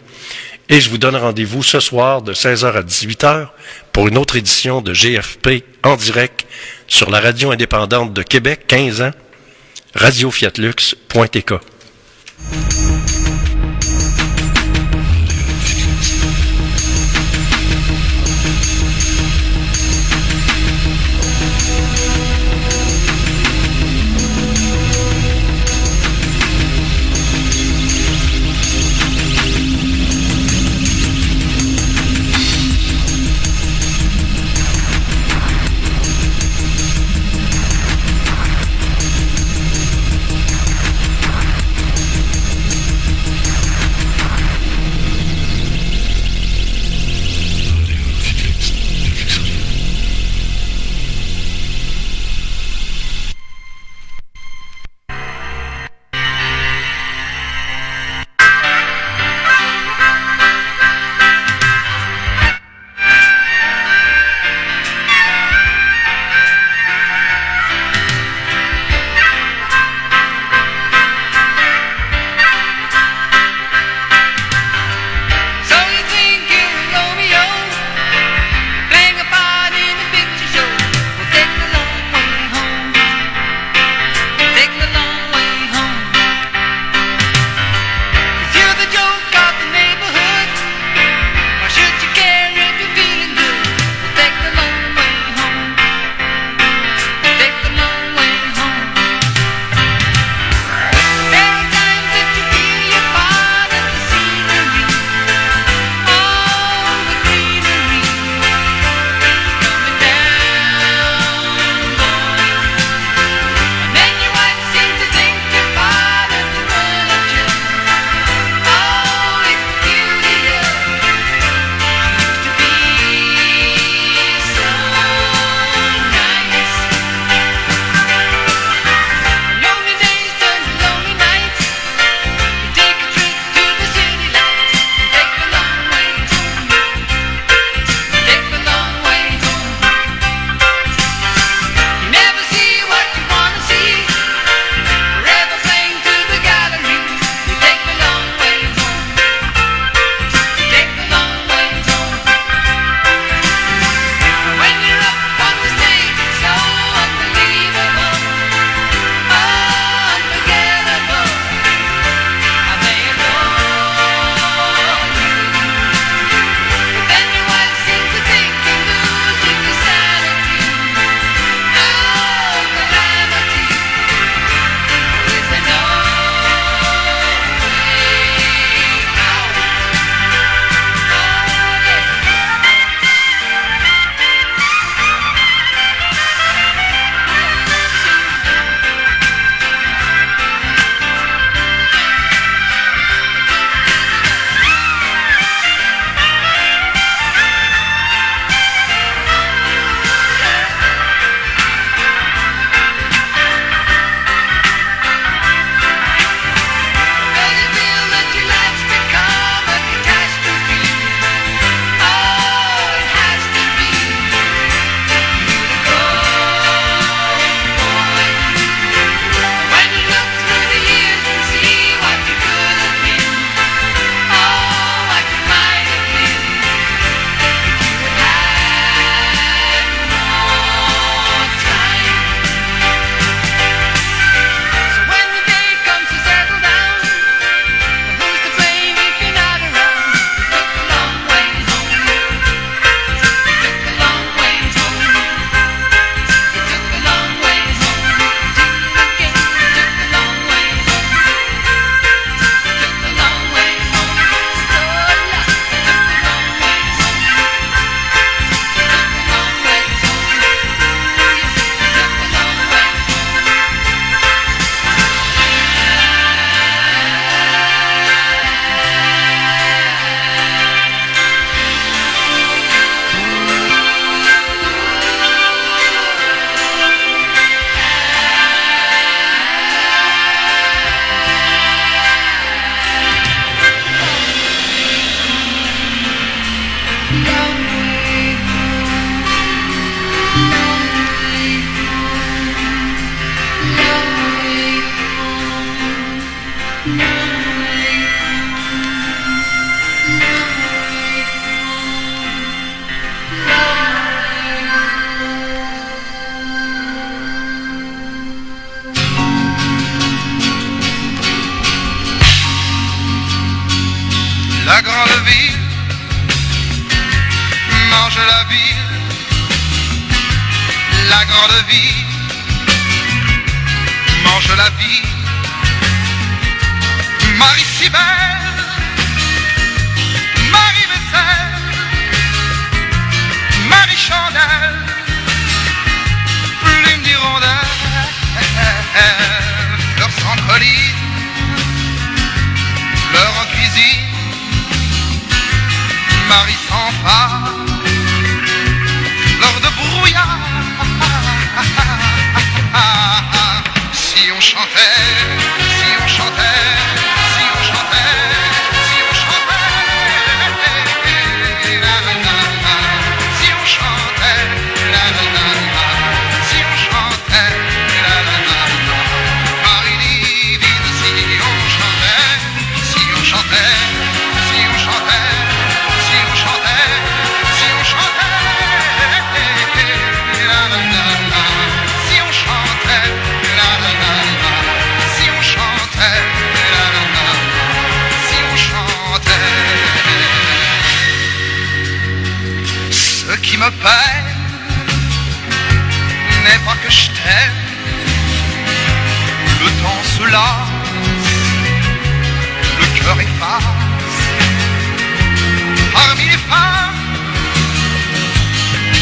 et je vous donne rendez-vous ce soir de 16h à 18h pour une autre édition de GFP en direct sur la radio indépendante de Québec, 15 ans, radiofiatlux.tk.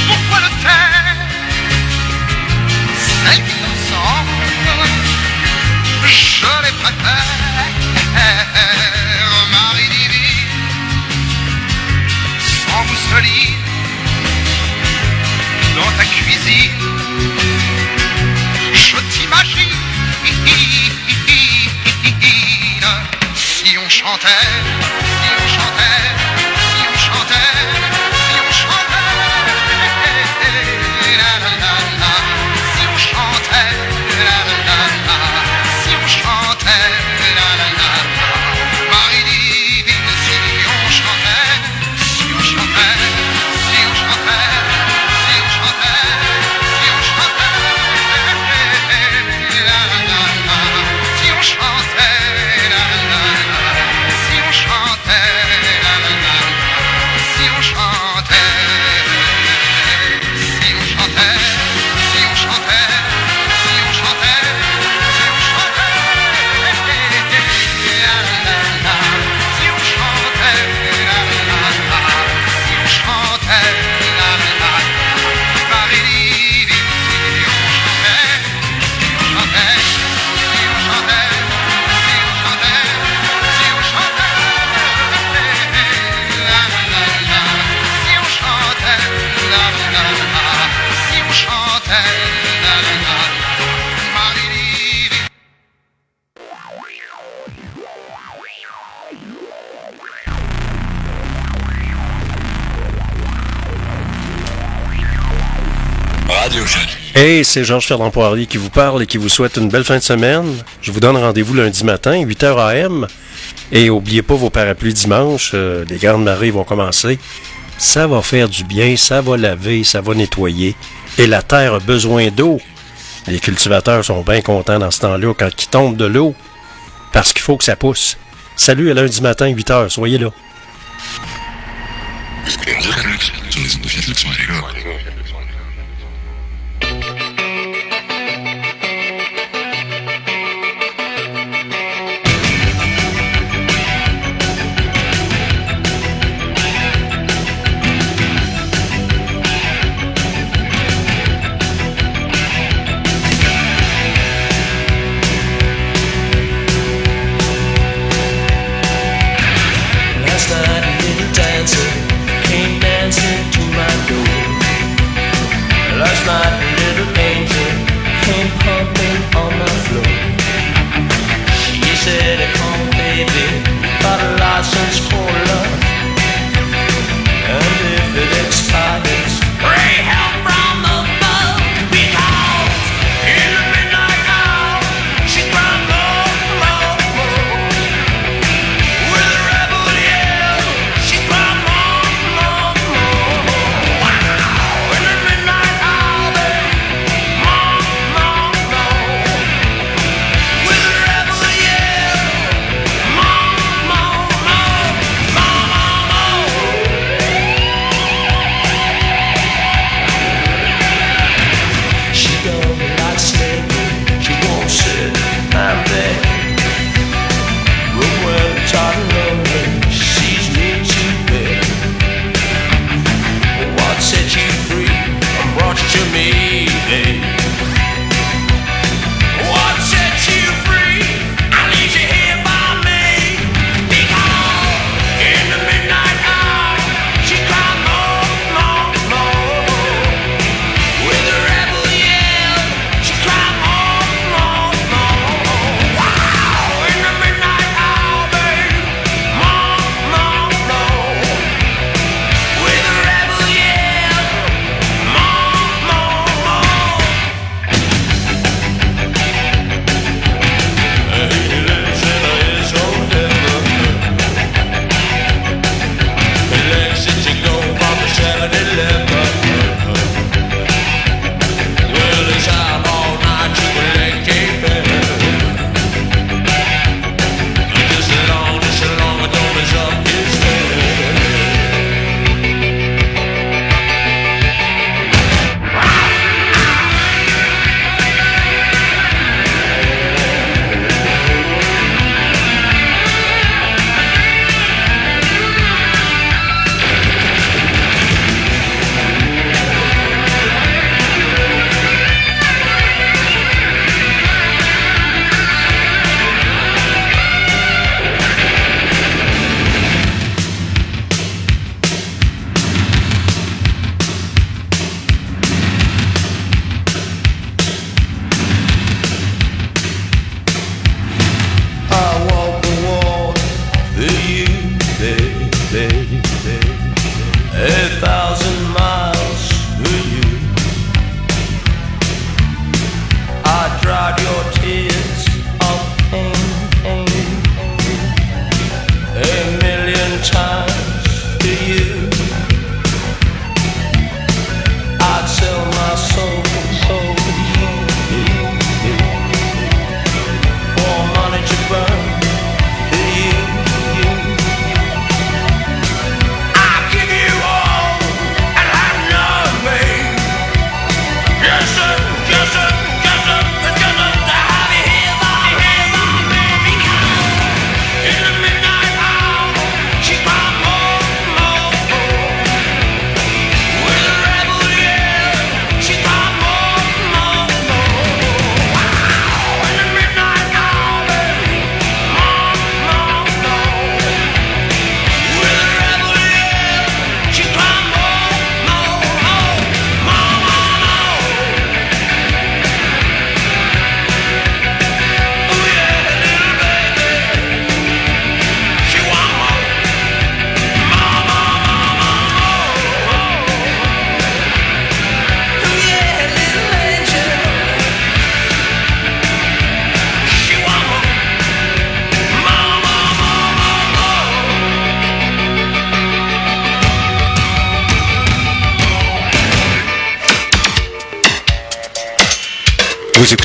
Pourquoi le taire Celles qui ensemble, je les préfère. Marie divine, sans vous mousseline, dans ta cuisine, je t'imagine. Si on chantait, si on chantait. Hey, c'est Georges Ferdinand Poirier qui vous parle et qui vous souhaite une belle fin de semaine. Je vous donne rendez-vous lundi matin, 8h AM. Et n'oubliez pas vos parapluies dimanche, euh, les grandes marées vont commencer. Ça va faire du bien, ça va laver, ça va nettoyer. Et la terre a besoin d'eau. Les cultivateurs sont bien contents dans ce temps-là quand ils tombent de l'eau, parce qu'il faut que ça pousse. Salut à lundi matin, 8h, soyez là.